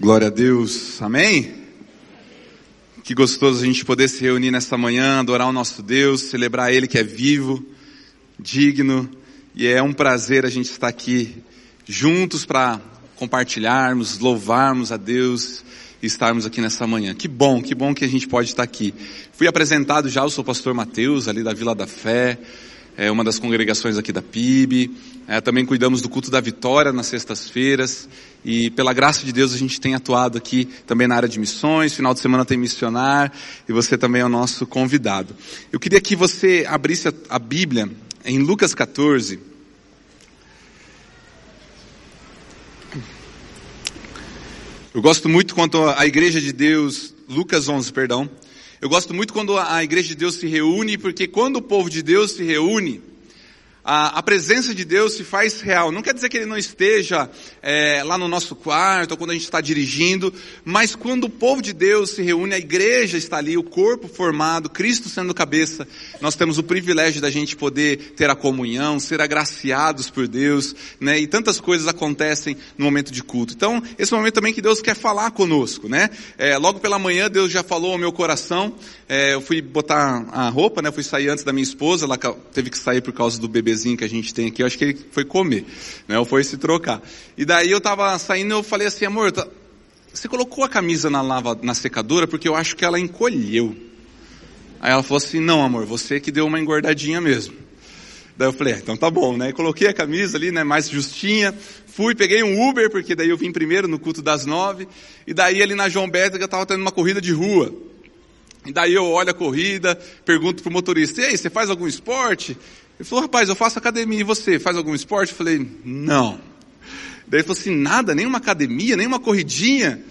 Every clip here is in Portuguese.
Glória a Deus, amém? Que gostoso a gente poder se reunir nesta manhã, adorar o nosso Deus, celebrar Ele que é vivo, digno, e é um prazer a gente estar aqui juntos para compartilharmos, louvarmos a Deus e estarmos aqui nessa manhã. Que bom, que bom que a gente pode estar aqui. Fui apresentado já, eu sou o pastor Mateus, ali da Vila da Fé, é uma das congregações aqui da PIB. É, também cuidamos do culto da vitória nas sextas-feiras. E pela graça de Deus a gente tem atuado aqui também na área de missões. Final de semana tem missionar. E você também é o nosso convidado. Eu queria que você abrisse a, a Bíblia em Lucas 14. Eu gosto muito quando a igreja de Deus, Lucas 11, perdão, eu gosto muito quando a igreja de Deus se reúne, porque quando o povo de Deus se reúne, a, a, presença de Deus se faz real. Não quer dizer que Ele não esteja é, lá no nosso quarto, ou quando a gente está dirigindo, mas quando o povo de Deus se reúne, a igreja está ali, o corpo formado, Cristo sendo cabeça, nós temos o privilégio da gente poder ter a comunhão, ser agraciados por Deus, né? E tantas coisas acontecem no momento de culto. Então, esse momento também que Deus quer falar conosco, né? É, logo pela manhã, Deus já falou ao meu coração, é, eu fui botar a roupa, né? Fui sair antes da minha esposa, ela teve que sair por causa do bebê bebezinho que a gente tem aqui, eu acho que ele foi comer, né? Ou foi se trocar. E daí eu tava saindo, eu falei assim, amor, tá... você colocou a camisa na lava, na secadora porque eu acho que ela encolheu. Aí ela falou assim, não amor, você que deu uma engordadinha mesmo. Daí eu falei, ah, então tá bom, né? coloquei a camisa ali, né, mais justinha. Fui, peguei um Uber, porque daí eu vim primeiro no culto das nove. E daí ali na João Bétega eu tava tendo uma corrida de rua. E daí eu olho a corrida, pergunto pro motorista, e aí, você faz algum esporte? Ele falou, rapaz, eu faço academia, e você, faz algum esporte? Eu falei, não. Daí ele falou assim, nada, nenhuma academia, nenhuma corridinha.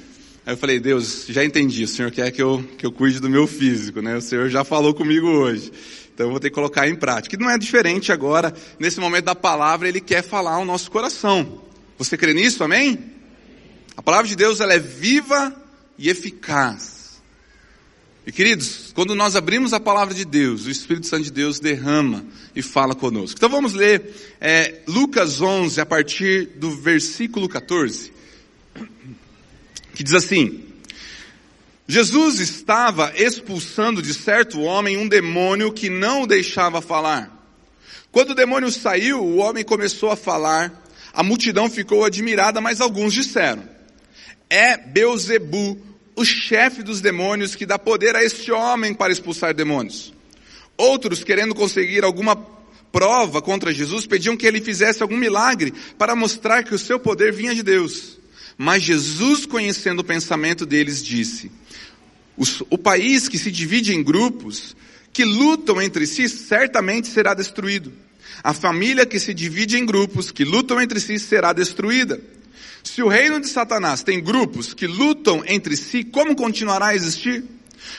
Aí eu falei, Deus, já entendi, o Senhor quer que eu, que eu cuide do meu físico, né? O Senhor já falou comigo hoje. Então eu vou ter que colocar em prática. E não é diferente agora, nesse momento da palavra, Ele quer falar ao nosso coração. Você crê nisso, amém? A palavra de Deus, ela é viva e eficaz. E queridos, quando nós abrimos a palavra de Deus, o Espírito Santo de Deus derrama e fala conosco. Então vamos ler é, Lucas 11, a partir do versículo 14, que diz assim: Jesus estava expulsando de certo homem um demônio que não o deixava falar. Quando o demônio saiu, o homem começou a falar, a multidão ficou admirada, mas alguns disseram: É Beuzebu, o chefe dos demônios que dá poder a este homem para expulsar demônios. Outros, querendo conseguir alguma prova contra Jesus, pediam que ele fizesse algum milagre para mostrar que o seu poder vinha de Deus. Mas Jesus, conhecendo o pensamento deles, disse: O país que se divide em grupos, que lutam entre si, certamente será destruído. A família que se divide em grupos, que lutam entre si, será destruída. Se o reino de Satanás tem grupos que lutam entre si, como continuará a existir?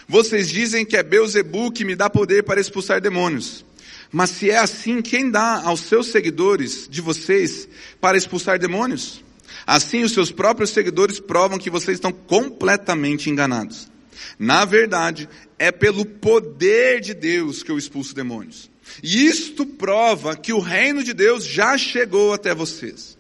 Vocês dizem que é Beuzebu que me dá poder para expulsar demônios. Mas se é assim, quem dá aos seus seguidores de vocês para expulsar demônios? Assim, os seus próprios seguidores provam que vocês estão completamente enganados. Na verdade, é pelo poder de Deus que eu expulso demônios. E isto prova que o reino de Deus já chegou até vocês.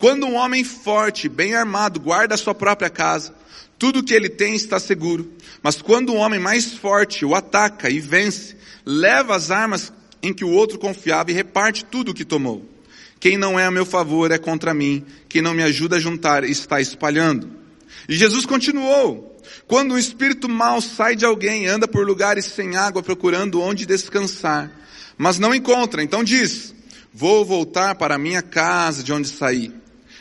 Quando um homem forte, bem armado, guarda a sua própria casa, tudo que ele tem está seguro. Mas quando um homem mais forte o ataca e vence, leva as armas em que o outro confiava e reparte tudo o que tomou. Quem não é a meu favor é contra mim, quem não me ajuda a juntar está espalhando. E Jesus continuou: Quando um espírito mau sai de alguém, anda por lugares sem água procurando onde descansar, mas não encontra, então diz: Vou voltar para a minha casa de onde saí.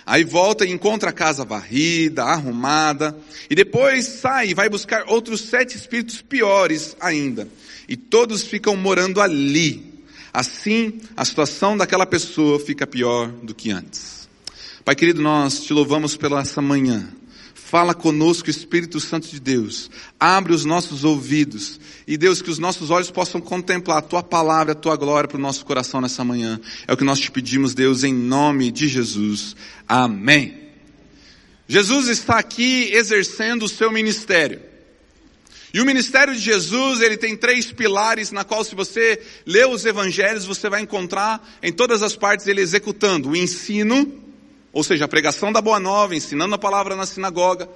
Aí volta e encontra a casa varrida, arrumada, e depois sai e vai buscar outros sete espíritos piores ainda. E todos ficam morando ali. Assim, a situação daquela pessoa fica pior do que antes. Pai querido, nós te louvamos pela essa manhã. Fala conosco, Espírito Santo de Deus. Abre os nossos ouvidos. E Deus, que os nossos olhos possam contemplar a tua palavra, a tua glória para o nosso coração nessa manhã. É o que nós te pedimos, Deus, em nome de Jesus. Amém. Jesus está aqui exercendo o seu ministério. E o ministério de Jesus, ele tem três pilares na qual se você lê os evangelhos, você vai encontrar em todas as partes ele executando o ensino, ou seja, a pregação da boa nova, ensinando a palavra na sinagoga.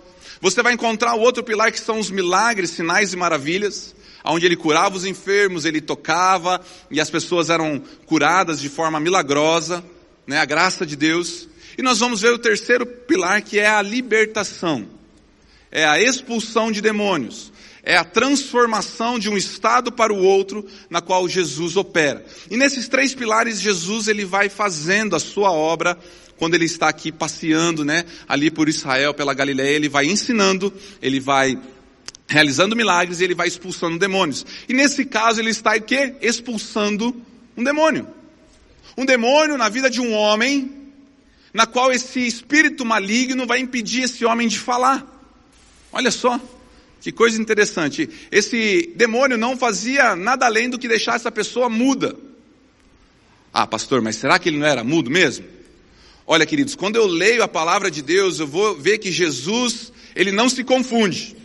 Você vai encontrar o outro pilar que são os milagres, sinais e maravilhas, onde ele curava os enfermos, ele tocava e as pessoas eram curadas de forma milagrosa, né, a graça de Deus. E nós vamos ver o terceiro pilar que é a libertação. É a expulsão de demônios. É a transformação de um estado para o outro na qual Jesus opera. E nesses três pilares Jesus ele vai fazendo a sua obra quando ele está aqui passeando, né, ali por Israel, pela Galileia, ele vai ensinando, ele vai realizando milagres e ele vai expulsando demônios. E nesse caso ele está que expulsando um demônio. Um demônio na vida de um homem, na qual esse espírito maligno vai impedir esse homem de falar. Olha só, que coisa interessante. Esse demônio não fazia nada além do que deixar essa pessoa muda. Ah, pastor, mas será que ele não era mudo mesmo? Olha, queridos, quando eu leio a palavra de Deus, eu vou ver que Jesus, ele não se confunde.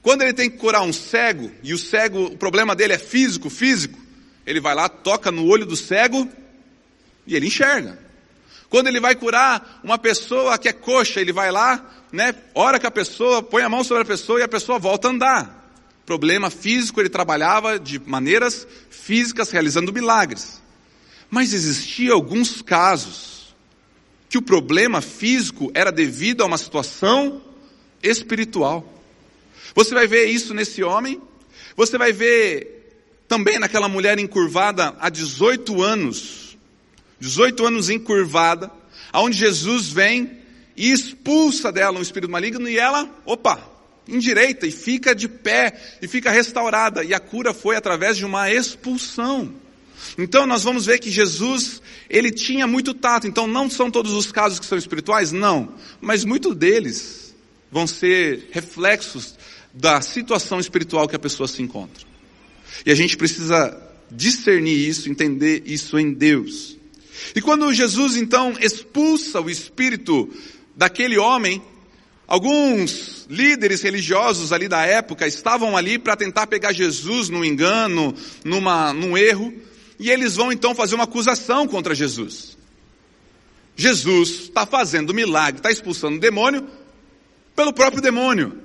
Quando ele tem que curar um cego, e o cego, o problema dele é físico, físico, ele vai lá, toca no olho do cego e ele enxerga. Quando ele vai curar uma pessoa que é coxa, ele vai lá, né, ora com a pessoa, põe a mão sobre a pessoa e a pessoa volta a andar. Problema físico, ele trabalhava de maneiras físicas, realizando milagres. Mas existia alguns casos que o problema físico era devido a uma situação espiritual. Você vai ver isso nesse homem, você vai ver também naquela mulher encurvada há 18 anos, 18 anos encurvada, aonde Jesus vem e expulsa dela um espírito maligno e ela, opa, endireita e fica de pé e fica restaurada. E a cura foi através de uma expulsão. Então nós vamos ver que Jesus, ele tinha muito tato. Então não são todos os casos que são espirituais? Não. Mas muitos deles vão ser reflexos da situação espiritual que a pessoa se encontra. E a gente precisa discernir isso, entender isso em Deus. E quando Jesus então expulsa o espírito daquele homem, alguns líderes religiosos ali da época estavam ali para tentar pegar Jesus no engano, numa, num erro, e eles vão então fazer uma acusação contra Jesus. Jesus está fazendo milagre, está expulsando o demônio pelo próprio demônio,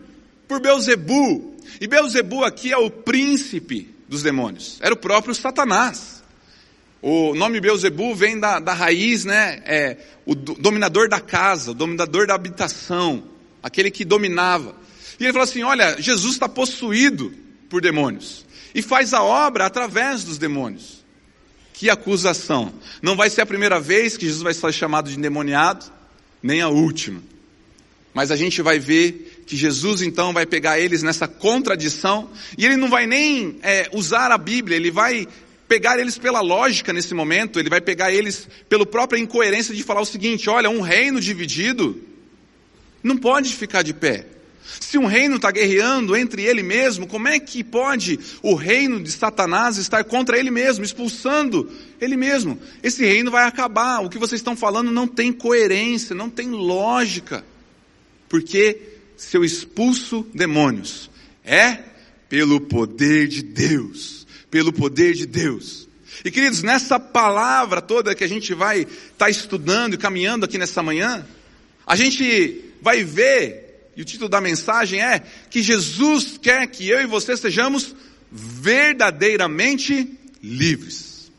por Beuzebu. E Beuzebu aqui é o príncipe dos demônios, era o próprio Satanás. O nome Beuzebu vem da, da raiz, né? É o dominador da casa, o dominador da habitação, aquele que dominava. E ele falou assim: olha, Jesus está possuído por demônios e faz a obra através dos demônios. Que acusação! Não vai ser a primeira vez que Jesus vai ser chamado de endemoniado, nem a última. Mas a gente vai ver que Jesus então vai pegar eles nessa contradição, e ele não vai nem é, usar a Bíblia, ele vai pegar eles pela lógica nesse momento, ele vai pegar eles pela própria incoerência de falar o seguinte: olha, um reino dividido não pode ficar de pé. Se um reino está guerreando entre ele mesmo, como é que pode o reino de Satanás estar contra ele mesmo, expulsando ele mesmo? Esse reino vai acabar. O que vocês estão falando não tem coerência, não tem lógica. Porque se eu expulso demônios, é pelo poder de Deus. Pelo poder de Deus. E queridos, nessa palavra toda que a gente vai estar tá estudando e caminhando aqui nessa manhã, a gente vai ver e o título da mensagem é que Jesus quer que eu e você sejamos verdadeiramente livres.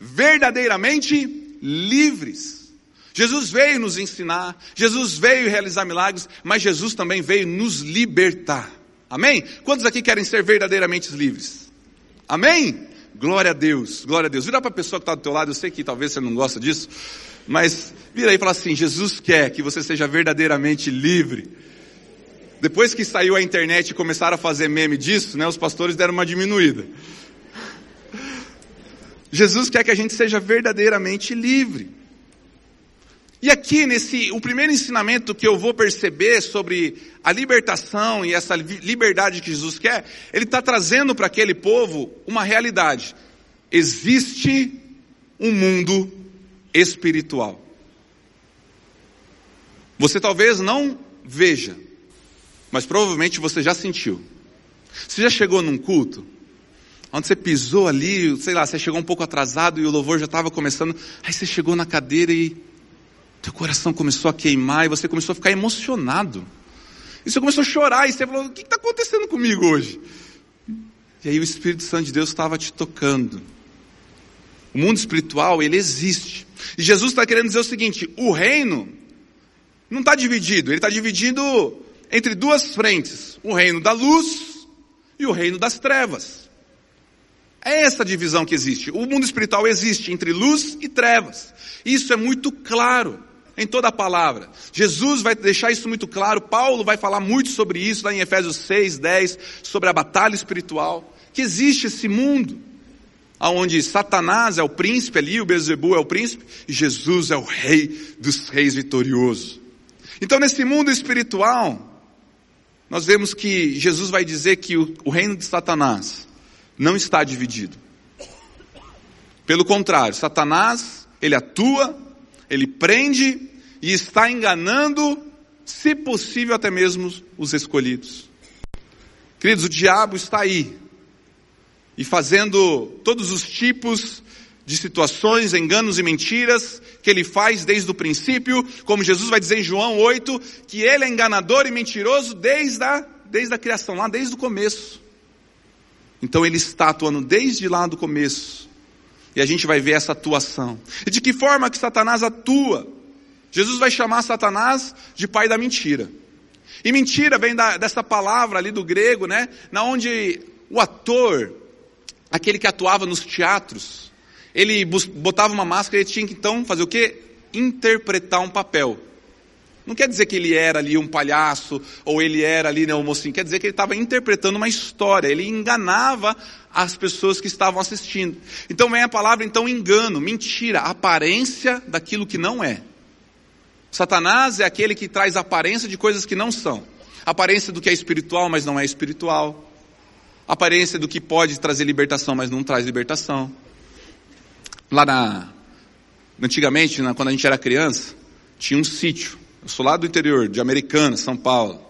Verdadeiramente livres. Jesus veio nos ensinar, Jesus veio realizar milagres, mas Jesus também veio nos libertar. Amém? Quantos aqui querem ser verdadeiramente livres? Amém? Glória a Deus, glória a Deus. Vira para a pessoa que está do teu lado, eu sei que talvez você não gosta disso, mas vira aí e fala assim: Jesus quer que você seja verdadeiramente livre. Depois que saiu a internet e começaram a fazer meme disso, né, os pastores deram uma diminuída. Jesus quer que a gente seja verdadeiramente livre. E aqui nesse, o primeiro ensinamento que eu vou perceber sobre a libertação e essa liberdade que Jesus quer, ele está trazendo para aquele povo uma realidade. Existe um mundo espiritual. Você talvez não veja, mas provavelmente você já sentiu. Você já chegou num culto, onde você pisou ali, sei lá, você chegou um pouco atrasado e o louvor já estava começando, aí você chegou na cadeira e Teu coração começou a queimar e você começou a ficar emocionado. E você começou a chorar e você falou: O que está acontecendo comigo hoje? E aí o Espírito Santo de Deus estava te tocando. O mundo espiritual, ele existe. E Jesus está querendo dizer o seguinte: o reino não está dividido, ele está dividido entre duas frentes: o reino da luz e o reino das trevas. É essa divisão que existe. O mundo espiritual existe entre luz e trevas. Isso é muito claro em toda a palavra. Jesus vai deixar isso muito claro. Paulo vai falar muito sobre isso lá em Efésios 6, 10, sobre a batalha espiritual. Que existe esse mundo onde Satanás é o príncipe ali, o Bezebu é o príncipe, e Jesus é o rei dos reis vitorioso. Então, nesse mundo espiritual, nós vemos que Jesus vai dizer que o, o reino de Satanás não está dividido. Pelo contrário, Satanás, ele atua, ele prende e está enganando, se possível, até mesmo os escolhidos. Queridos, o diabo está aí e fazendo todos os tipos de situações, enganos e mentiras que ele faz desde o princípio, como Jesus vai dizer em João 8, que ele é enganador e mentiroso desde a, desde a criação, lá desde o começo. Então ele está atuando desde lá do começo. E a gente vai ver essa atuação. E de que forma que Satanás atua? Jesus vai chamar Satanás de pai da mentira. E mentira vem da, dessa palavra ali do grego, né? Na onde o ator, aquele que atuava nos teatros, ele botava uma máscara e tinha que então fazer o quê? Interpretar um papel. Não quer dizer que ele era ali um palhaço, ou ele era ali né, um mocinho, quer dizer que ele estava interpretando uma história, ele enganava as pessoas que estavam assistindo. Então vem a palavra então engano, mentira, aparência daquilo que não é. Satanás é aquele que traz aparência de coisas que não são. Aparência do que é espiritual, mas não é espiritual. Aparência do que pode trazer libertação, mas não traz libertação. Lá na, antigamente, na, quando a gente era criança, tinha um sítio. Eu sou lá do interior, de Americana, São Paulo.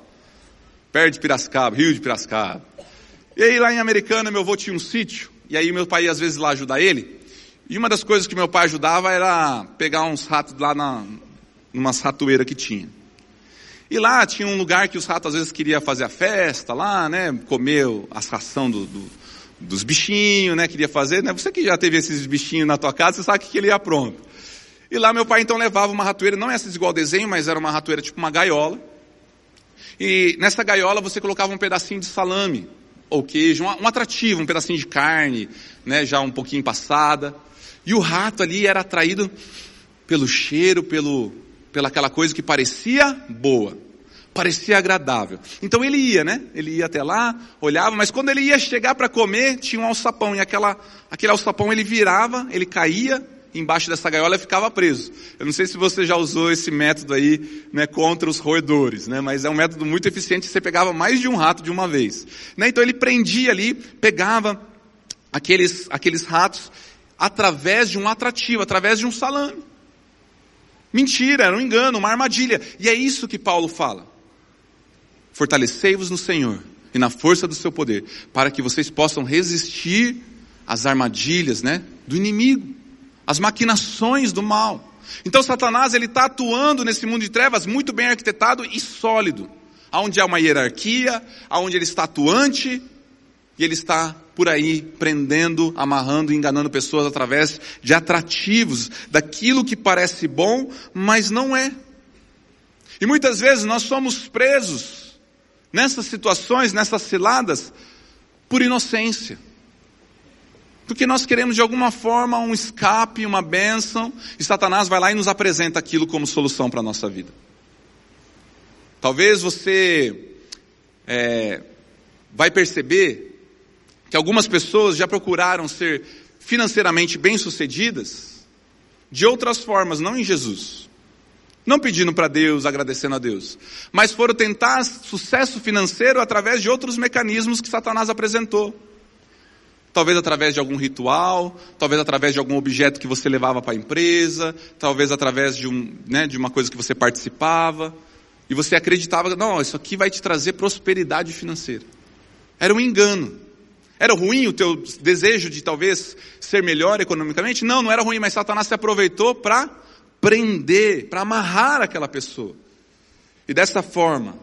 Perto de Piracicaba, Rio de Piracicaba. E aí lá em Americana, meu avô tinha um sítio. E aí meu pai ia às vezes lá ajudar ele. E uma das coisas que meu pai ajudava era pegar uns ratos lá na, numa ratoeira que tinha. E lá tinha um lugar que os ratos às vezes queriam fazer a festa lá, né? Comer a ração do, do, dos bichinhos, né? Queria fazer, né? Você que já teve esses bichinhos na tua casa, você sabe que ele ia pronto. E lá meu pai então levava uma ratoeira, não essa igual desenho, mas era uma ratoeira tipo uma gaiola. E nessa gaiola você colocava um pedacinho de salame, ou queijo, um, um atrativo, um pedacinho de carne, né? Já um pouquinho passada. E o rato ali era atraído pelo cheiro, pelo, pela aquela coisa que parecia boa, parecia agradável. Então ele ia, né? Ele ia até lá, olhava, mas quando ele ia chegar para comer, tinha um alçapão, e aquela, aquele alçapão ele virava, ele caía embaixo dessa gaiola e ficava preso. Eu não sei se você já usou esse método aí, né, contra os roedores, né? Mas é um método muito eficiente, você pegava mais de um rato de uma vez. Né? Então ele prendia ali, pegava aqueles, aqueles ratos através de um atrativo, através de um salame. Mentira, era um engano, uma armadilha. E é isso que Paulo fala. Fortalecei-vos no Senhor e na força do seu poder, para que vocês possam resistir às armadilhas, né, do inimigo, às maquinações do mal. Então Satanás ele está atuando nesse mundo de trevas muito bem arquitetado e sólido, aonde há uma hierarquia, aonde ele está atuante e ele está por aí prendendo, amarrando, enganando pessoas através de atrativos, daquilo que parece bom, mas não é. E muitas vezes nós somos presos nessas situações, nessas ciladas, por inocência. Porque nós queremos de alguma forma um escape, uma bênção, e Satanás vai lá e nos apresenta aquilo como solução para a nossa vida. Talvez você é, vai perceber que algumas pessoas já procuraram ser financeiramente bem-sucedidas de outras formas, não em Jesus. Não pedindo para Deus, agradecendo a Deus, mas foram tentar sucesso financeiro através de outros mecanismos que Satanás apresentou. Talvez através de algum ritual, talvez através de algum objeto que você levava para a empresa, talvez através de, um, né, de uma coisa que você participava, e você acreditava, não, isso aqui vai te trazer prosperidade financeira. Era um engano. Era ruim o teu desejo de talvez ser melhor economicamente? Não, não era ruim, mas Satanás se aproveitou para prender, para amarrar aquela pessoa. E dessa forma,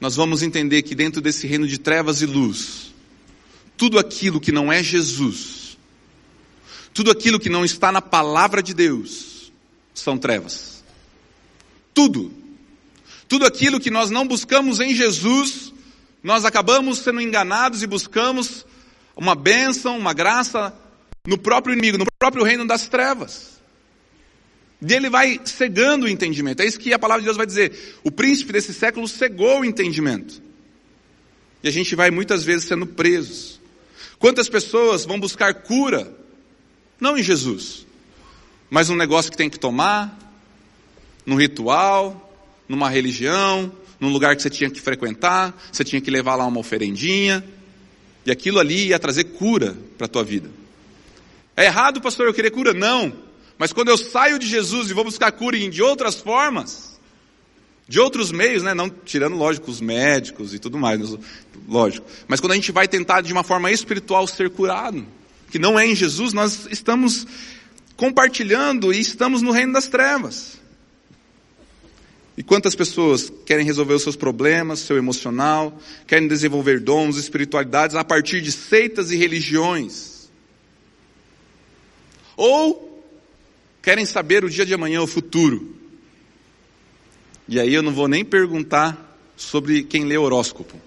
nós vamos entender que dentro desse reino de trevas e luz, tudo aquilo que não é Jesus, tudo aquilo que não está na palavra de Deus, são trevas. Tudo. Tudo aquilo que nós não buscamos em Jesus, nós acabamos sendo enganados e buscamos uma bênção, uma graça no próprio inimigo, no próprio reino das trevas. E ele vai cegando o entendimento. É isso que a palavra de Deus vai dizer. O príncipe desse século cegou o entendimento. E a gente vai muitas vezes sendo presos. Quantas pessoas vão buscar cura? Não em Jesus, mas num negócio que tem que tomar, num ritual, numa religião, num lugar que você tinha que frequentar, você tinha que levar lá uma oferendinha, e aquilo ali ia trazer cura para a tua vida. É errado, pastor, eu querer cura? Não. Mas quando eu saio de Jesus e vou buscar cura de outras formas, de outros meios, né? Não tirando, lógico, os médicos e tudo mais, lógico. Mas quando a gente vai tentar de uma forma espiritual ser curado, que não é em Jesus, nós estamos compartilhando e estamos no reino das trevas. E quantas pessoas querem resolver os seus problemas, seu emocional, querem desenvolver dons, espiritualidades a partir de seitas e religiões? Ou querem saber o dia de amanhã, o futuro? E aí eu não vou nem perguntar sobre quem lê horóscopo.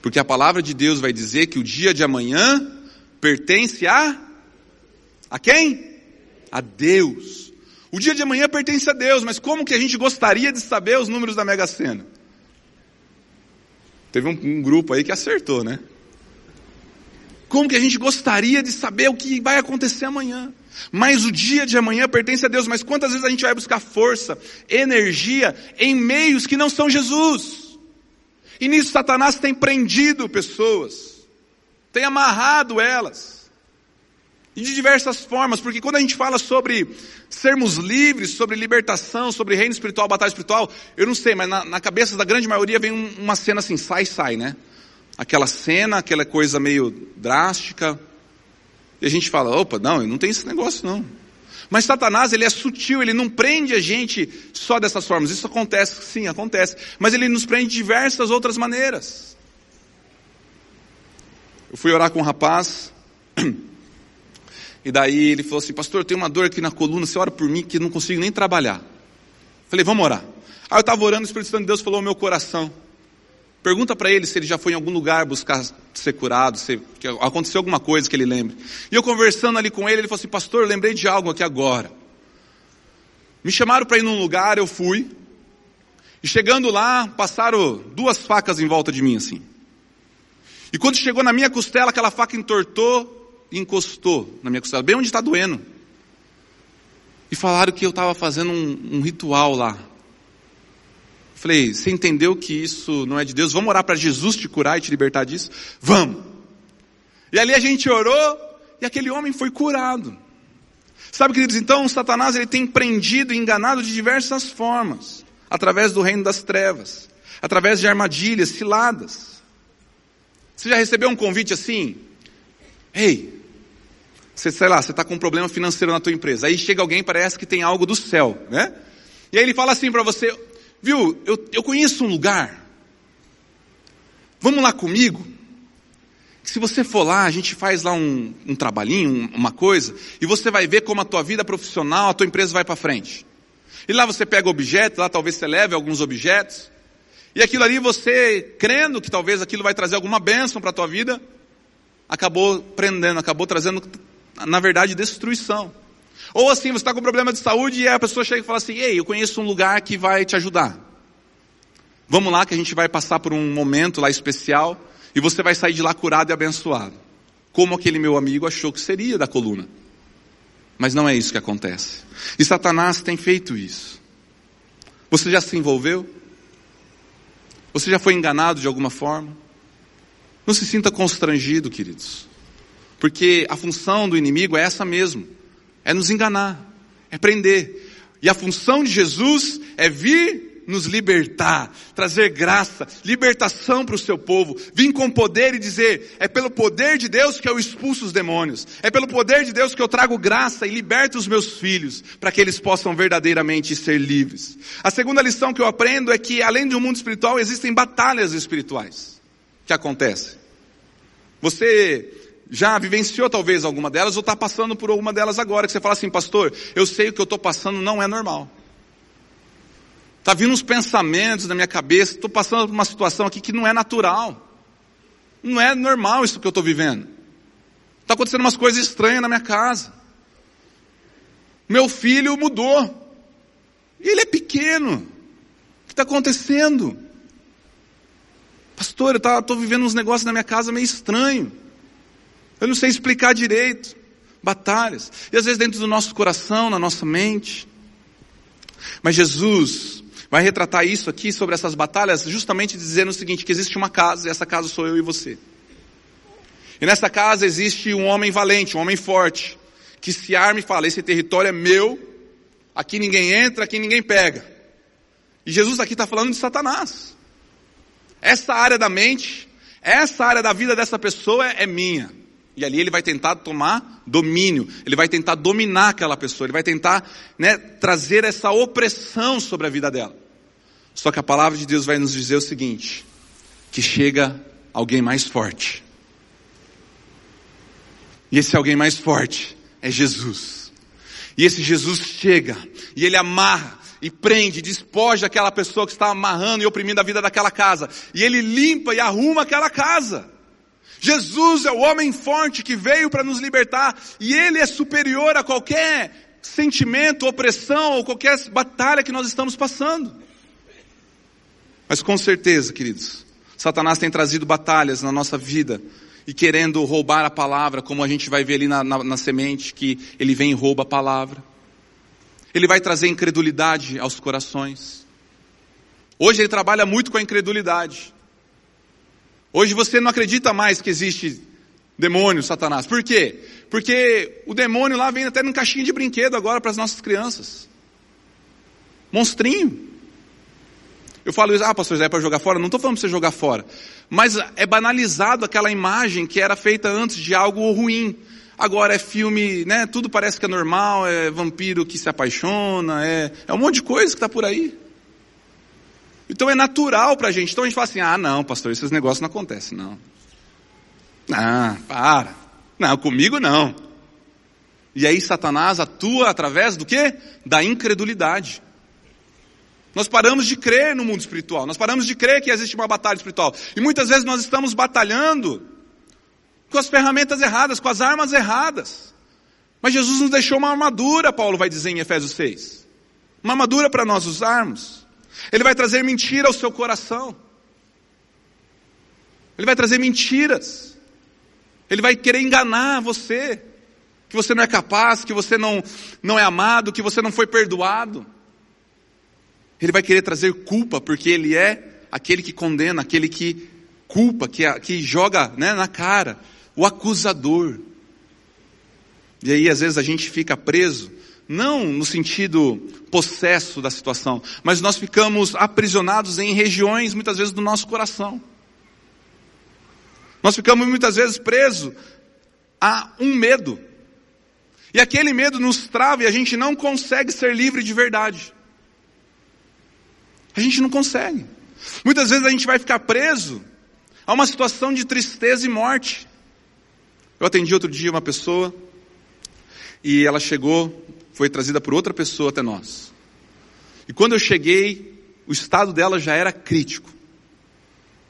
Porque a palavra de Deus vai dizer que o dia de amanhã pertence a a quem? A Deus. O dia de amanhã pertence a Deus, mas como que a gente gostaria de saber os números da Mega Sena? Teve um, um grupo aí que acertou, né? Como que a gente gostaria de saber o que vai acontecer amanhã? Mas o dia de amanhã pertence a Deus. Mas quantas vezes a gente vai buscar força, energia em meios que não são Jesus? E nisso Satanás tem prendido pessoas, tem amarrado elas. E de diversas formas, porque quando a gente fala sobre sermos livres, sobre libertação, sobre reino espiritual, batalha espiritual, eu não sei, mas na, na cabeça da grande maioria vem um, uma cena assim, sai, sai, né? Aquela cena, aquela coisa meio drástica. E a gente fala, opa, não, não tem esse negócio não. Mas Satanás, ele é sutil, ele não prende a gente só dessas formas. Isso acontece, sim, acontece. Mas ele nos prende de diversas outras maneiras. Eu fui orar com um rapaz, E daí ele falou assim, pastor, eu tenho uma dor aqui na coluna, você ora por mim que não consigo nem trabalhar. Falei, vamos orar. Aí eu estava orando, o Espírito Santo de Deus falou ao meu coração. Pergunta para ele se ele já foi em algum lugar buscar ser curado, se aconteceu alguma coisa que ele lembre. E eu conversando ali com ele, ele falou assim, pastor, eu lembrei de algo aqui agora. Me chamaram para ir num lugar, eu fui. E chegando lá, passaram duas facas em volta de mim assim. E quando chegou na minha costela, aquela faca entortou, encostou na minha costela, bem onde está doendo. E falaram que eu estava fazendo um, um, ritual lá. Falei, você entendeu que isso não é de Deus? Vamos orar para Jesus te curar e te libertar disso? Vamos! E ali a gente orou e aquele homem foi curado. Sabe, queridos, então Satanás ele tem prendido e enganado de diversas formas, através do reino das trevas, através de armadilhas, ciladas. Você já recebeu um convite assim? Ei, você, sei lá, você está com um problema financeiro na tua empresa. Aí chega alguém, parece que tem algo do céu, né? E aí ele fala assim para você, viu, eu, eu conheço um lugar. Vamos lá comigo? Se você for lá, a gente faz lá um, um trabalhinho, uma coisa, e você vai ver como a tua vida profissional, a tua empresa vai para frente. E lá você pega objetos, lá talvez você leve alguns objetos, e aquilo ali você, crendo que talvez aquilo vai trazer alguma bênção para a tua vida, acabou prendendo, acabou trazendo na verdade, destruição. Ou assim, você está com problema de saúde e a pessoa chega e fala assim, ei, eu conheço um lugar que vai te ajudar. Vamos lá que a gente vai passar por um momento lá especial e você vai sair de lá curado e abençoado. Como aquele meu amigo achou que seria da coluna. Mas não é isso que acontece. E Satanás tem feito isso. Você já se envolveu? Você já foi enganado de alguma forma? Não se sinta constrangido, queridos. Porque a função do inimigo é essa mesmo: é nos enganar, é prender. E a função de Jesus é vir nos libertar, trazer graça, libertação para o seu povo, vir com poder e dizer, é pelo poder de Deus que eu expulso os demônios, é pelo poder de Deus que eu trago graça e liberto os meus filhos, para que eles possam verdadeiramente ser livres. A segunda lição que eu aprendo é que além um mundo espiritual existem batalhas espirituais que acontecem. Você já vivenciou talvez alguma delas ou está passando por alguma delas agora, que você fala assim, pastor, eu sei o que eu estou passando não é normal. Está vindo uns pensamentos na minha cabeça, estou passando por uma situação aqui que não é natural. Não é normal isso que eu estou vivendo. Está acontecendo umas coisas estranhas na minha casa. Meu filho mudou. Ele é pequeno. O que está acontecendo? Pastor, eu estou vivendo uns negócios na minha casa meio estranho. Eu não sei explicar direito. Batalhas. E às vezes dentro do nosso coração, na nossa mente. Mas Jesus vai retratar isso aqui sobre essas batalhas, justamente dizendo o seguinte: que existe uma casa, e essa casa sou eu e você. E nessa casa existe um homem valente, um homem forte, que se arma e fala: esse território é meu, aqui ninguém entra, aqui ninguém pega. E Jesus aqui está falando de Satanás. Essa área da mente, essa área da vida dessa pessoa é minha. E ali ele vai tentar tomar domínio, ele vai tentar dominar aquela pessoa, ele vai tentar né, trazer essa opressão sobre a vida dela. Só que a palavra de Deus vai nos dizer o seguinte: que chega alguém mais forte. E esse alguém mais forte é Jesus. E esse Jesus chega e ele amarra e prende, despoja aquela pessoa que está amarrando e oprimindo a vida daquela casa. E ele limpa e arruma aquela casa. Jesus é o homem forte que veio para nos libertar e ele é superior a qualquer sentimento, opressão ou qualquer batalha que nós estamos passando. Mas com certeza, queridos, Satanás tem trazido batalhas na nossa vida e querendo roubar a palavra, como a gente vai ver ali na, na, na semente, que ele vem e rouba a palavra. Ele vai trazer incredulidade aos corações. Hoje ele trabalha muito com a incredulidade. Hoje você não acredita mais que existe demônio, Satanás. Por quê? Porque o demônio lá vem até num caixinho de brinquedo agora para as nossas crianças. Monstrinho. Eu falo isso, ah, pastor é para jogar fora? Não estou falando para você jogar fora. Mas é banalizado aquela imagem que era feita antes de algo ruim. Agora é filme, né? Tudo parece que é normal, é vampiro que se apaixona, é, é um monte de coisa que está por aí. Então é natural para a gente. Então a gente fala assim: ah, não, pastor, esses negócios não acontecem, não. Ah, para. Não, comigo não. E aí Satanás atua através do que? Da incredulidade. Nós paramos de crer no mundo espiritual, nós paramos de crer que existe uma batalha espiritual. E muitas vezes nós estamos batalhando com as ferramentas erradas, com as armas erradas. Mas Jesus nos deixou uma armadura, Paulo vai dizer em Efésios 6. Uma armadura para nós usarmos. Ele vai trazer mentira ao seu coração. Ele vai trazer mentiras. Ele vai querer enganar você. Que você não é capaz, que você não, não é amado, que você não foi perdoado. Ele vai querer trazer culpa, porque ele é aquele que condena, aquele que culpa, que, que joga né, na cara, o acusador. E aí às vezes a gente fica preso não no sentido possesso da situação, mas nós ficamos aprisionados em regiões, muitas vezes, do nosso coração. Nós ficamos muitas vezes presos a um medo. E aquele medo nos trava e a gente não consegue ser livre de verdade. A gente não consegue. Muitas vezes a gente vai ficar preso a uma situação de tristeza e morte. Eu atendi outro dia uma pessoa e ela chegou foi trazida por outra pessoa até nós. E quando eu cheguei, o estado dela já era crítico.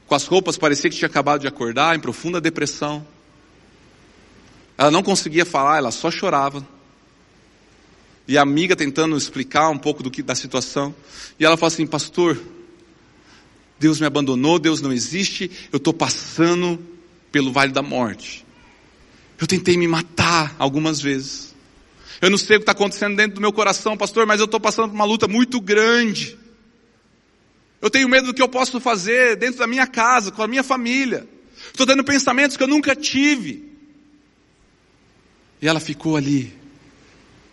Com as roupas parecia que tinha acabado de acordar, em profunda depressão. Ela não conseguia falar, ela só chorava. E a amiga tentando explicar um pouco do que, da situação. E ela falou assim, pastor, Deus me abandonou, Deus não existe, eu estou passando pelo vale da morte. Eu tentei me matar algumas vezes. Eu não sei o que está acontecendo dentro do meu coração, pastor, mas eu estou passando por uma luta muito grande. Eu tenho medo do que eu posso fazer dentro da minha casa, com a minha família. Estou tendo pensamentos que eu nunca tive. E ela ficou ali,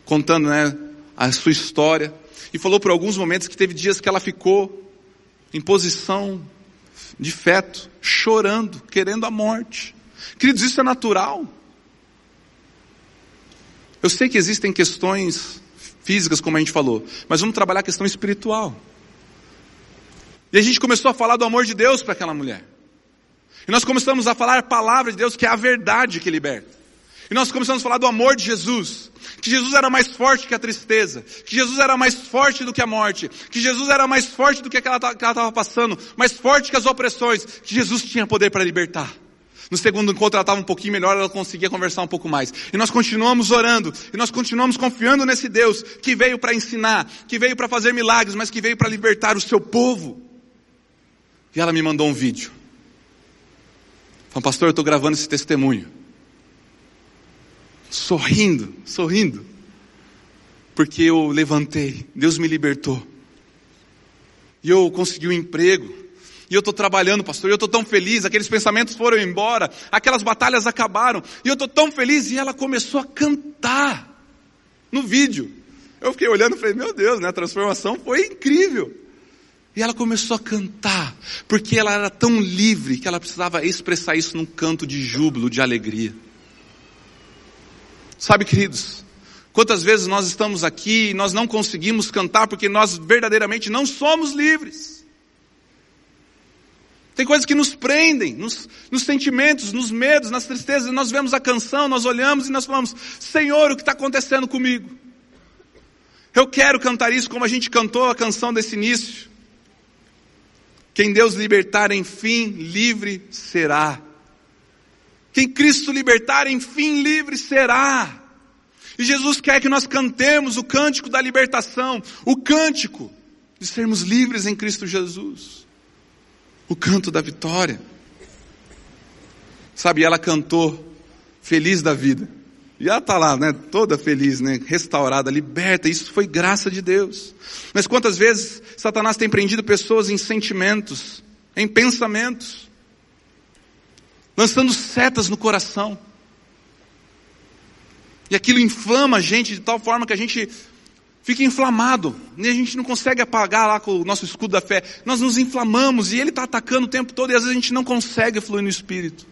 contando né, a sua história. e falou por alguns momentos que teve dias que ela ficou em posição de feto, chorando, querendo a morte. Queridos, isso é natural. Eu sei que existem questões físicas, como a gente falou, mas vamos trabalhar a questão espiritual. E a gente começou a falar do amor de Deus para aquela mulher. E nós começamos a falar a palavra de Deus, que é a verdade que liberta. E nós começamos a falar do amor de Jesus. Que Jesus era mais forte que a tristeza. Que Jesus era mais forte do que a morte. Que Jesus era mais forte do que aquela que ela estava passando. Mais forte que as opressões. Que Jesus tinha poder para libertar. No segundo encontro ela estava um pouquinho melhor, ela conseguia conversar um pouco mais. E nós continuamos orando, e nós continuamos confiando nesse Deus que veio para ensinar, que veio para fazer milagres, mas que veio para libertar o seu povo. E ela me mandou um vídeo. Falou, pastor, eu estou gravando esse testemunho. Sorrindo, sorrindo. Porque eu levantei, Deus me libertou. E eu consegui um emprego. E eu estou trabalhando, pastor, e eu estou tão feliz, aqueles pensamentos foram embora, aquelas batalhas acabaram, e eu estou tão feliz, e ela começou a cantar no vídeo. Eu fiquei olhando e falei, meu Deus, né, a transformação foi incrível. E ela começou a cantar, porque ela era tão livre que ela precisava expressar isso num canto de júbilo, de alegria. Sabe, queridos, quantas vezes nós estamos aqui e nós não conseguimos cantar porque nós verdadeiramente não somos livres. Tem coisas que nos prendem, nos, nos sentimentos, nos medos, nas tristezas, nós vemos a canção, nós olhamos e nós falamos, Senhor, o que está acontecendo comigo? Eu quero cantar isso como a gente cantou a canção desse início. Quem Deus libertar, enfim, livre será. Quem Cristo libertar, enfim, livre será. E Jesus quer que nós cantemos o cântico da libertação, o cântico de sermos livres em Cristo Jesus, o canto da vitória. Sabe, ela cantou feliz da vida. E ela está lá, né, toda feliz, né, restaurada, liberta, isso foi graça de Deus. Mas quantas vezes Satanás tem prendido pessoas em sentimentos, em pensamentos, lançando setas no coração. E aquilo inflama a gente de tal forma que a gente fica inflamado, e a gente não consegue apagar lá com o nosso escudo da fé. Nós nos inflamamos e ele está atacando o tempo todo e às vezes a gente não consegue fluir no espírito.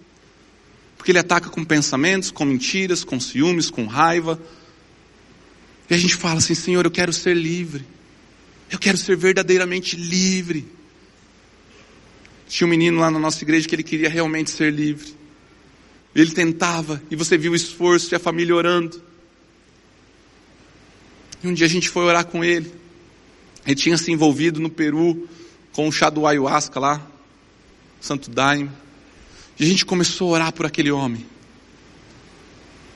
Porque ele ataca com pensamentos, com mentiras, com ciúmes, com raiva. E a gente fala assim: Senhor, eu quero ser livre. Eu quero ser verdadeiramente livre. Tinha um menino lá na nossa igreja que ele queria realmente ser livre. Ele tentava, e você viu o esforço e a família orando. E um dia a gente foi orar com ele. Ele tinha se envolvido no Peru com o chá do ayahuasca lá, Santo Daime. E a gente começou a orar por aquele homem.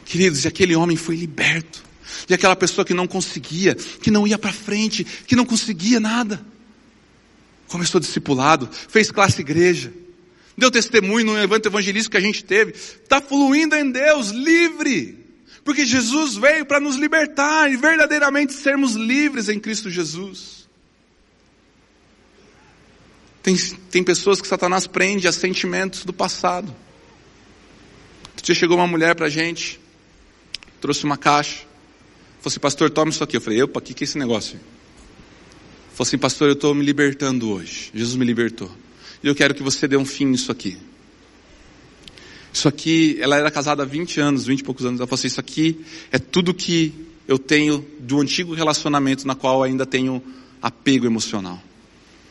Queridos, e aquele homem foi liberto. E aquela pessoa que não conseguia, que não ia para frente, que não conseguia nada. Começou discipulado, fez classe igreja, deu testemunho no evento evangelístico que a gente teve. Está fluindo em Deus, livre. Porque Jesus veio para nos libertar e verdadeiramente sermos livres em Cristo Jesus. Tem, tem pessoas que Satanás prende a sentimentos do passado. Um dia chegou uma mulher para a gente, trouxe uma caixa, falou assim, pastor, toma isso aqui. Eu falei, opa, o que, que é esse negócio? Falou assim, pastor, eu estou me libertando hoje. Jesus me libertou. E eu quero que você dê um fim nisso aqui. Isso aqui, ela era casada há 20 anos, 20 e poucos anos. Ela falou assim, isso aqui é tudo que eu tenho do antigo relacionamento na qual ainda tenho apego emocional.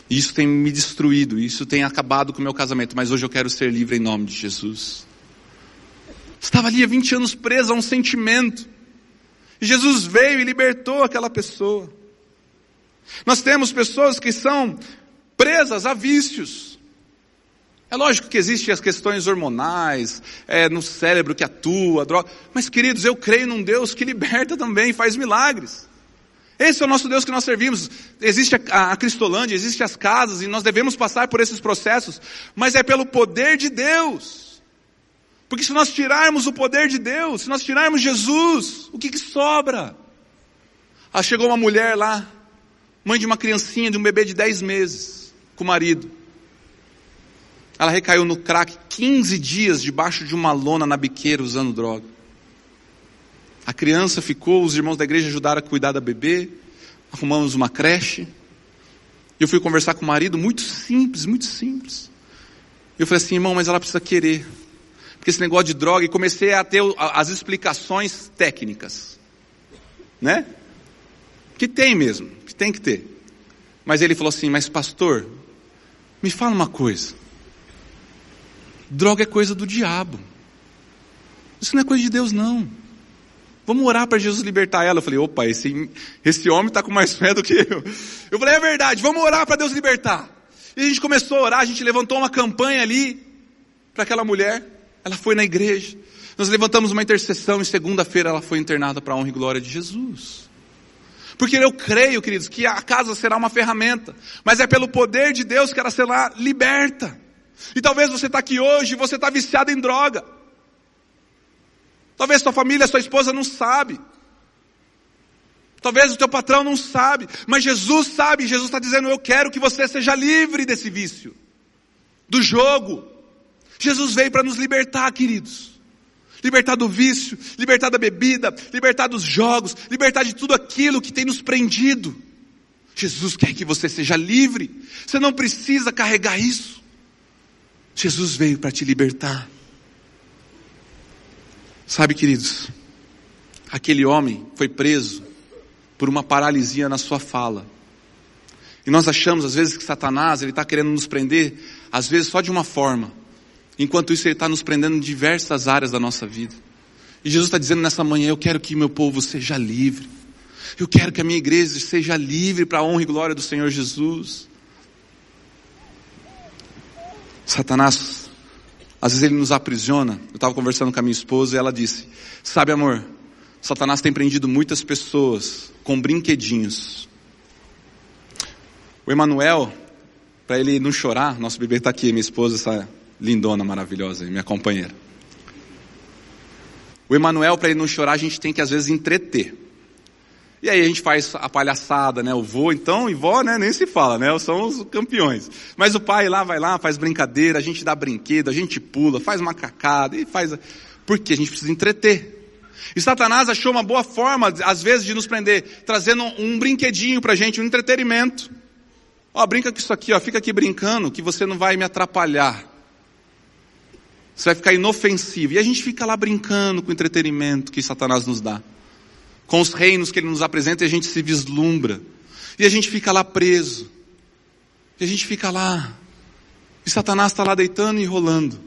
E isso tem me destruído, isso tem acabado com o meu casamento, mas hoje eu quero ser livre em nome de Jesus. Estava ali há 20 anos presa a um sentimento. E Jesus veio e libertou aquela pessoa. Nós temos pessoas que são presas a vícios. É lógico que existem as questões hormonais, é, no cérebro que atua, droga. Mas queridos, eu creio num Deus que liberta também, faz milagres. Esse é o nosso Deus que nós servimos. Existe a, a Cristolândia, existem as casas e nós devemos passar por esses processos, mas é pelo poder de Deus. Porque se nós tirarmos o poder de Deus, se nós tirarmos Jesus, o que, que sobra? Ah, chegou uma mulher lá, mãe de uma criancinha, de um bebê de 10 meses, com o marido. Ela recaiu no crack 15 dias debaixo de uma lona na biqueira usando droga. A criança ficou, os irmãos da igreja ajudaram a cuidar da bebê. arrumamos uma creche. Eu fui conversar com o marido, muito simples, muito simples. Eu falei assim, irmão, mas ela precisa querer. Porque esse negócio de droga, e comecei a ter as explicações técnicas. Né? Que tem mesmo, que tem que ter. Mas ele falou assim, mas pastor, me fala uma coisa. Droga é coisa do diabo. Isso não é coisa de Deus, não. Vamos orar para Jesus libertar ela. Eu falei, opa, esse, esse homem está com mais fé do que eu. Eu falei, é verdade, vamos orar para Deus libertar. E a gente começou a orar, a gente levantou uma campanha ali para aquela mulher. Ela foi na igreja. Nós levantamos uma intercessão e segunda-feira ela foi internada para a honra e glória de Jesus. Porque eu creio, queridos, que a casa será uma ferramenta, mas é pelo poder de Deus que ela será liberta. E talvez você está aqui hoje e você está viciado em droga. Talvez sua família, sua esposa não sabe. Talvez o teu patrão não sabe, mas Jesus sabe. Jesus está dizendo: Eu quero que você seja livre desse vício, do jogo. Jesus veio para nos libertar, queridos. Libertar do vício, libertar da bebida, libertar dos jogos, libertar de tudo aquilo que tem nos prendido. Jesus quer que você seja livre. Você não precisa carregar isso. Jesus veio para te libertar. Sabe, queridos, aquele homem foi preso por uma paralisia na sua fala. E nós achamos, às vezes, que Satanás, ele está querendo nos prender, às vezes só de uma forma. Enquanto isso, ele está nos prendendo em diversas áreas da nossa vida. E Jesus está dizendo nessa manhã, eu quero que meu povo seja livre. Eu quero que a minha igreja seja livre para a honra e glória do Senhor Jesus. Satanás às vezes ele nos aprisiona. Eu estava conversando com a minha esposa e ela disse: Sabe, amor, Satanás tem prendido muitas pessoas com brinquedinhos. O Emanuel, para ele não chorar, nosso bebê está aqui, minha esposa, essa lindona maravilhosa, minha companheira. O Emanuel, para ele não chorar, a gente tem que às vezes entreter. E aí a gente faz a palhaçada, né? O vô, então, e vó, né? Nem se fala, né? São os campeões. Mas o pai lá vai lá, faz brincadeira, a gente dá brinquedo, a gente pula, faz macacada e faz. Porque a gente precisa entreter. E Satanás achou uma boa forma, às vezes, de nos prender, trazendo um brinquedinho pra gente, um entretenimento. Ó, brinca com isso aqui, ó, fica aqui brincando, que você não vai me atrapalhar. Você vai ficar inofensivo. E a gente fica lá brincando com o entretenimento que Satanás nos dá com os reinos que ele nos apresenta e a gente se vislumbra. E a gente fica lá preso. E a gente fica lá. E Satanás está lá deitando e rolando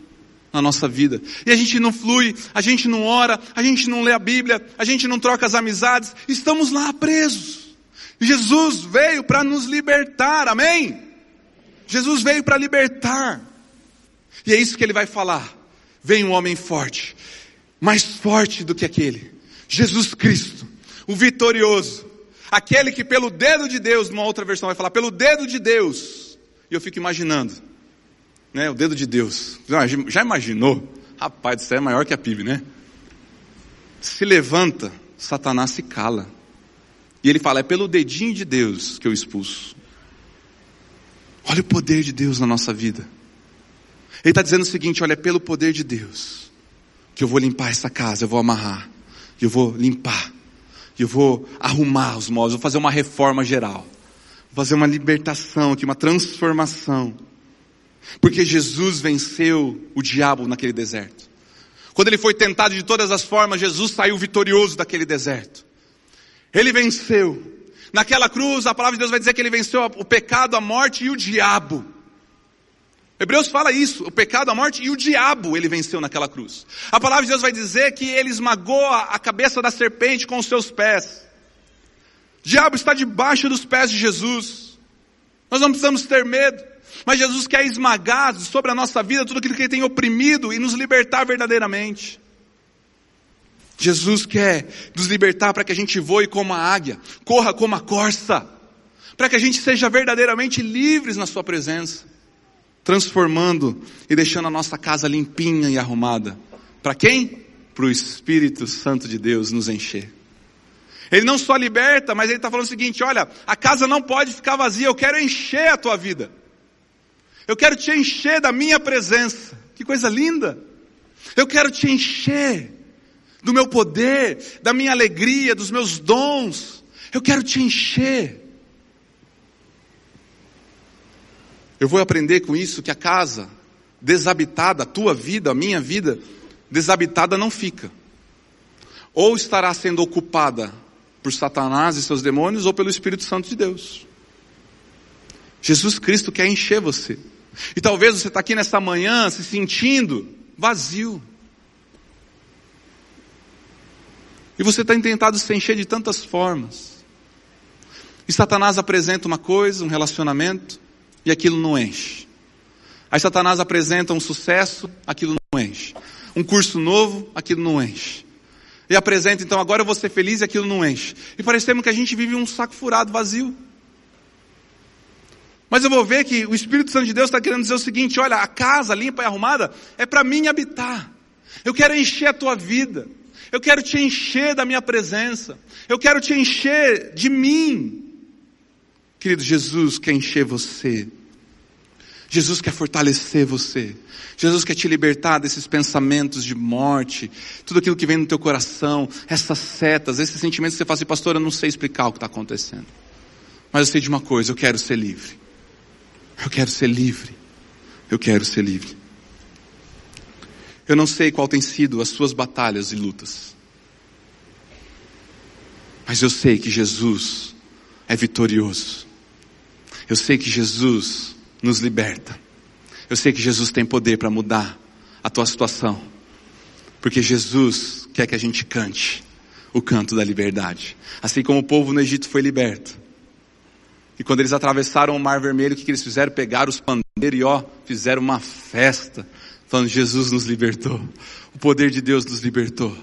na nossa vida. E a gente não flui, a gente não ora, a gente não lê a Bíblia, a gente não troca as amizades, estamos lá presos. Jesus veio para nos libertar, amém? Jesus veio para libertar. E é isso que ele vai falar. Vem um homem forte, mais forte do que aquele. Jesus Cristo o vitorioso, aquele que pelo dedo de Deus, numa outra versão vai falar, pelo dedo de Deus, e eu fico imaginando, né, o dedo de Deus, já imaginou? Rapaz, isso é maior que a PIB, né? Se levanta, Satanás se cala. E ele fala, é pelo dedinho de Deus que eu expulso. Olha o poder de Deus na nossa vida. Ele está dizendo o seguinte: olha, é pelo poder de Deus que eu vou limpar essa casa, eu vou amarrar, eu vou limpar, eu vou arrumar os móveis, vou fazer uma reforma geral. Vou fazer uma libertação aqui, uma transformação. Porque Jesus venceu o diabo naquele deserto. Quando ele foi tentado de todas as formas, Jesus saiu vitorioso daquele deserto. Ele venceu. Naquela cruz, a palavra de Deus vai dizer que ele venceu o pecado, a morte e o diabo. Hebreus fala isso, o pecado, a morte e o diabo ele venceu naquela cruz. A palavra de Deus vai dizer que ele esmagou a cabeça da serpente com os seus pés. O diabo está debaixo dos pés de Jesus. Nós não precisamos ter medo, mas Jesus quer esmagar sobre a nossa vida tudo aquilo que ele tem oprimido e nos libertar verdadeiramente. Jesus quer nos libertar para que a gente voe como a águia, corra como a corça, para que a gente seja verdadeiramente livres na sua presença transformando e deixando a nossa casa limpinha e arrumada. Para quem? Para o Espírito Santo de Deus nos encher. Ele não só liberta, mas ele está falando o seguinte: olha, a casa não pode ficar vazia, eu quero encher a tua vida. Eu quero te encher da minha presença. Que coisa linda! Eu quero te encher do meu poder, da minha alegria, dos meus dons. Eu quero te encher. Eu vou aprender com isso que a casa desabitada, a tua vida, a minha vida, desabitada não fica. Ou estará sendo ocupada por Satanás e seus demônios, ou pelo Espírito Santo de Deus. Jesus Cristo quer encher você. E talvez você está aqui nessa manhã se sentindo vazio. E você tem tentado se encher de tantas formas. E Satanás apresenta uma coisa, um relacionamento, e aquilo não enche. Aí Satanás apresenta um sucesso, aquilo não enche. Um curso novo, aquilo não enche. E apresenta, então, agora eu vou ser feliz e aquilo não enche. E parecemos que a gente vive um saco furado, vazio. Mas eu vou ver que o Espírito Santo de Deus está querendo dizer o seguinte: olha, a casa limpa e arrumada é para mim habitar. Eu quero encher a tua vida. Eu quero te encher da minha presença. Eu quero te encher de mim. Querido, Jesus quer encher você. Jesus quer fortalecer você. Jesus quer te libertar desses pensamentos de morte, tudo aquilo que vem no teu coração, essas setas, esses sentimentos que você fala assim, pastor, eu não sei explicar o que está acontecendo. Mas eu sei de uma coisa, eu quero ser livre. Eu quero ser livre. Eu quero ser livre. Eu não sei qual tem sido as suas batalhas e lutas. Mas eu sei que Jesus é vitorioso. Eu sei que Jesus nos liberta. Eu sei que Jesus tem poder para mudar a tua situação. Porque Jesus quer que a gente cante o canto da liberdade. Assim como o povo no Egito foi liberto. E quando eles atravessaram o Mar Vermelho, o que, que eles fizeram? Pegaram os pandeiros e ó, fizeram uma festa. Falando, Jesus nos libertou. O poder de Deus nos libertou.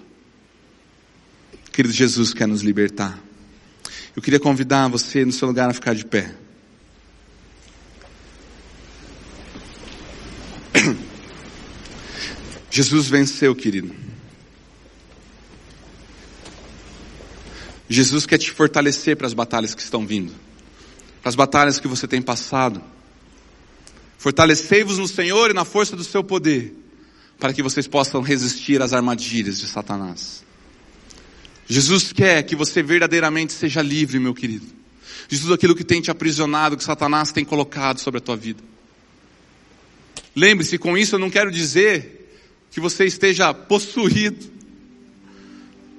Querido, Jesus quer nos libertar. Eu queria convidar você no seu lugar a ficar de pé. Jesus venceu, querido. Jesus quer te fortalecer para as batalhas que estão vindo, para as batalhas que você tem passado. Fortalecei-vos no Senhor e na força do seu poder, para que vocês possam resistir às armadilhas de Satanás. Jesus quer que você verdadeiramente seja livre, meu querido, de tudo aquilo que tem te aprisionado, que Satanás tem colocado sobre a tua vida. Lembre-se, com isso eu não quero dizer que você esteja possuído,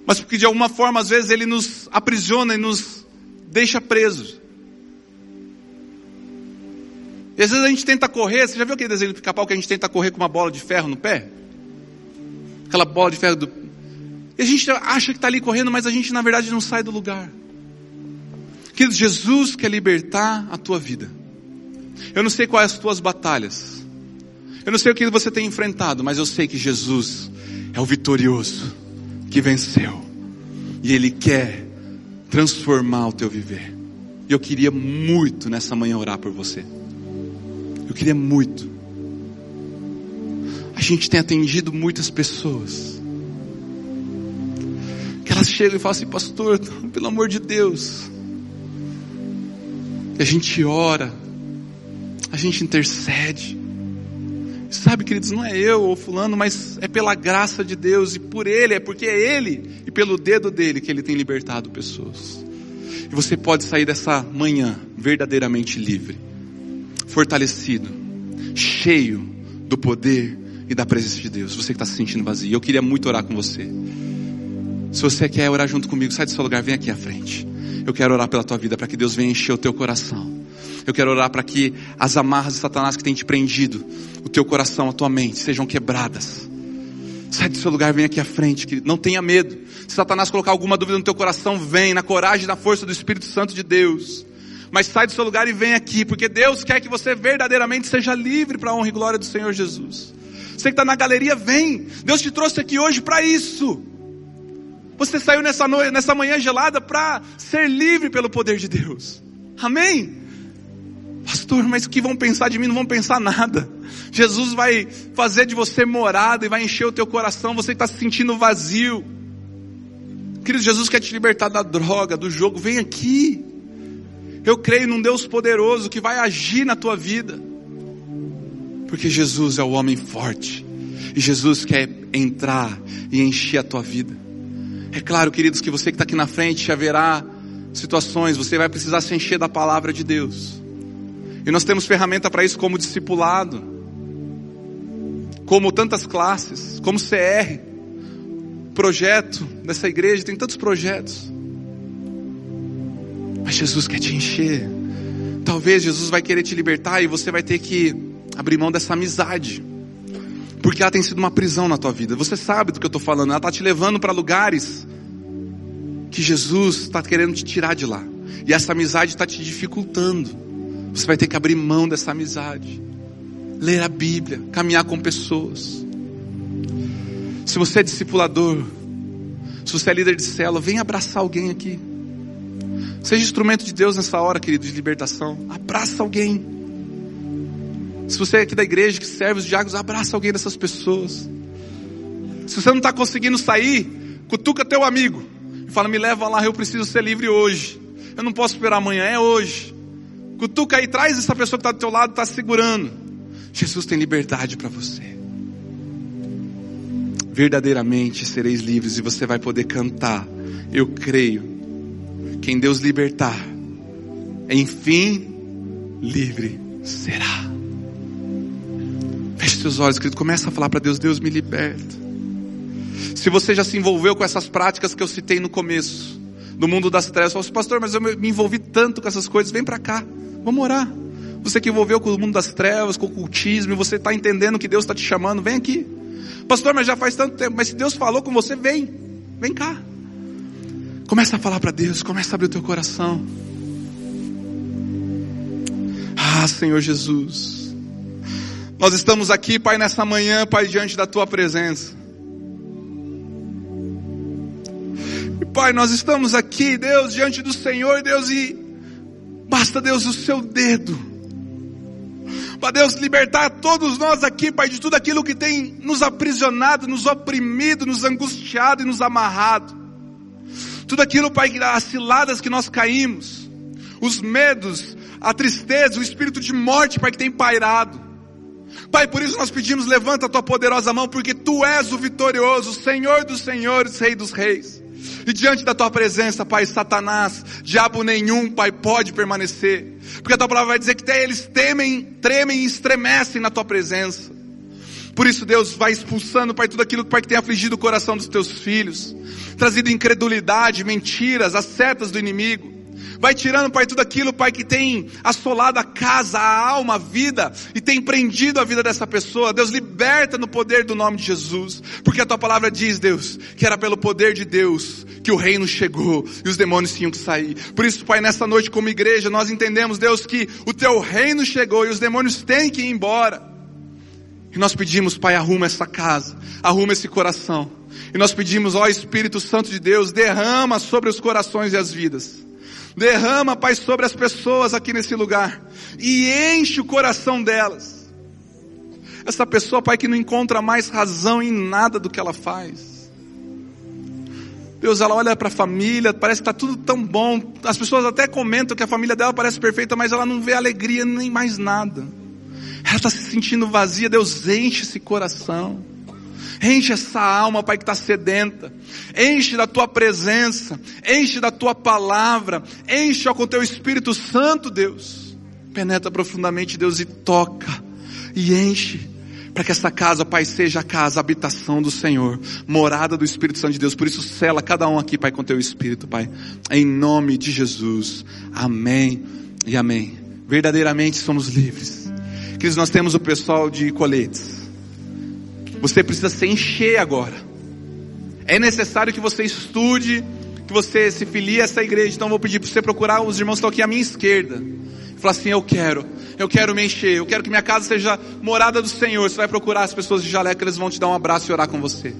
mas porque de alguma forma às vezes ele nos aprisiona e nos deixa presos. E às vezes a gente tenta correr, você já viu aquele desenho de pica-pau que a gente tenta correr com uma bola de ferro no pé? Aquela bola de ferro do... E a gente acha que está ali correndo, mas a gente na verdade não sai do lugar. Querido, Jesus quer libertar a tua vida. Eu não sei quais as tuas batalhas. Eu não sei o que você tem enfrentado, mas eu sei que Jesus é o vitorioso que venceu. E Ele quer transformar o teu viver. E eu queria muito nessa manhã orar por você. Eu queria muito. A gente tem atendido muitas pessoas. Que elas chegam e falam assim, pastor, pelo amor de Deus. E a gente ora, a gente intercede. Sabe, queridos, não é eu ou fulano, mas é pela graça de Deus e por Ele, é porque é Ele e pelo dedo dele que Ele tem libertado pessoas. E você pode sair dessa manhã verdadeiramente livre, fortalecido, cheio do poder e da presença de Deus. Você que está se sentindo vazio, eu queria muito orar com você. Se você quer orar junto comigo, sai do seu lugar, vem aqui à frente. Eu quero orar pela tua vida para que Deus venha encher o teu coração. Eu quero orar para que as amarras de Satanás que tem te prendido, o teu coração, a tua mente, sejam quebradas. Sai do seu lugar, vem aqui à frente, querido. Não tenha medo. Se Satanás colocar alguma dúvida no teu coração, vem na coragem e na força do Espírito Santo de Deus. Mas sai do seu lugar e vem aqui, porque Deus quer que você verdadeiramente seja livre para a honra e glória do Senhor Jesus. Você que está na galeria, vem. Deus te trouxe aqui hoje para isso. Você saiu nessa, noite, nessa manhã gelada para ser livre pelo poder de Deus. Amém? Pastor, mas o que vão pensar de mim? Não vão pensar nada. Jesus vai fazer de você morada e vai encher o teu coração. Você está se sentindo vazio. Querido, Jesus quer te libertar da droga, do jogo. Vem aqui. Eu creio num Deus poderoso que vai agir na tua vida. Porque Jesus é o homem forte. E Jesus quer entrar e encher a tua vida. É claro, queridos, que você que está aqui na frente haverá situações, você vai precisar se encher da palavra de Deus. E nós temos ferramenta para isso como discipulado, como tantas classes, como CR, projeto dessa igreja, tem tantos projetos. Mas Jesus quer te encher. Talvez Jesus vai querer te libertar e você vai ter que abrir mão dessa amizade. Porque ela tem sido uma prisão na tua vida. Você sabe do que eu estou falando. Ela está te levando para lugares que Jesus está querendo te tirar de lá. E essa amizade está te dificultando. Você vai ter que abrir mão dessa amizade. Ler a Bíblia, caminhar com pessoas. Se você é discipulador, se você é líder de célula, vem abraçar alguém aqui. Seja instrumento de Deus nessa hora, querido, de libertação. Abraça alguém. Se você é aqui da igreja que serve os diáconos, abraça alguém dessas pessoas. Se você não está conseguindo sair, cutuca teu amigo. E fala, me leva lá, eu preciso ser livre hoje. Eu não posso esperar amanhã, é hoje. Cutuca aí, traz essa pessoa que está do teu lado, está segurando. Jesus tem liberdade para você. Verdadeiramente sereis livres e você vai poder cantar. Eu creio quem Deus libertar, enfim, livre será. Feche seus olhos, querido. Começa a falar para Deus: Deus me liberta. Se você já se envolveu com essas práticas que eu citei no começo, do mundo das trevas, fala assim, pastor, mas eu me envolvi tanto com essas coisas, vem para cá, vamos orar. Você que envolveu com o mundo das trevas, com o cultismo, você está entendendo que Deus está te chamando, vem aqui. Pastor, mas já faz tanto tempo, mas se Deus falou com você, vem, vem cá. Começa a falar para Deus, começa a abrir o teu coração. Ah, Senhor Jesus. Nós estamos aqui, Pai, nessa manhã, Pai, diante da tua presença. Pai, nós estamos aqui, Deus, diante do Senhor, Deus, e basta, Deus, o seu dedo. Para Deus libertar todos nós aqui, Pai, de tudo aquilo que tem nos aprisionado, nos oprimido, nos angustiado e nos amarrado tudo aquilo, Pai, as ciladas que nós caímos, os medos, a tristeza, o espírito de morte, Pai, que tem pairado. Pai, por isso nós pedimos, levanta a tua poderosa mão, porque tu és o vitorioso, Senhor dos senhores, Rei dos reis. E diante da tua presença, Pai, Satanás, diabo nenhum, Pai, pode permanecer. Porque a tua palavra vai dizer que até eles temem, tremem e estremecem na tua presença. Por isso, Deus vai expulsando, Pai, tudo aquilo, Pai, que tem afligido o coração dos teus filhos, trazido incredulidade, mentiras, as setas do inimigo. Vai tirando, Pai, tudo aquilo, Pai, que tem assolado a casa, a alma, a vida, e tem prendido a vida dessa pessoa. Deus liberta no poder do nome de Jesus. Porque a tua palavra diz, Deus, que era pelo poder de Deus que o reino chegou e os demônios tinham que sair. Por isso, Pai, nessa noite como igreja, nós entendemos, Deus, que o teu reino chegou e os demônios têm que ir embora. E nós pedimos, Pai, arruma essa casa, arruma esse coração. E nós pedimos, ó Espírito Santo de Deus, derrama sobre os corações e as vidas. Derrama, Pai, sobre as pessoas aqui nesse lugar. E enche o coração delas. Essa pessoa, Pai, que não encontra mais razão em nada do que ela faz. Deus, ela olha para a família, parece que está tudo tão bom. As pessoas até comentam que a família dela parece perfeita, mas ela não vê alegria nem mais nada. Ela está se sentindo vazia. Deus enche esse coração. Enche essa alma, Pai, que está sedenta. Enche da tua presença. Enche da tua palavra. Enche com teu Espírito Santo, Deus. Penetra profundamente, Deus, e toca. E enche. Para que essa casa, Pai, seja a casa, a habitação do Senhor. Morada do Espírito Santo de Deus. Por isso, sela cada um aqui, Pai, com teu Espírito, Pai. Em nome de Jesus. Amém e amém. Verdadeiramente somos livres Queridos, nós temos o pessoal de coletes. Você precisa se encher agora. É necessário que você estude, que você se filie a essa igreja. Então vou pedir para você procurar os irmãos que estão aqui à minha esquerda. Falar assim, eu quero, eu quero me encher, eu quero que minha casa seja morada do Senhor. Você vai procurar as pessoas de jaleco, eles vão te dar um abraço e orar com você.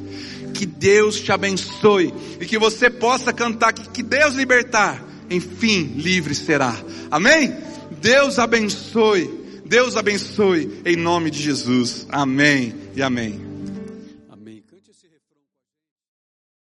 Que Deus te abençoe e que você possa cantar que Deus libertar, enfim, livre será. Amém? Deus abençoe. Deus abençoe em nome de Jesus. Amém e amém.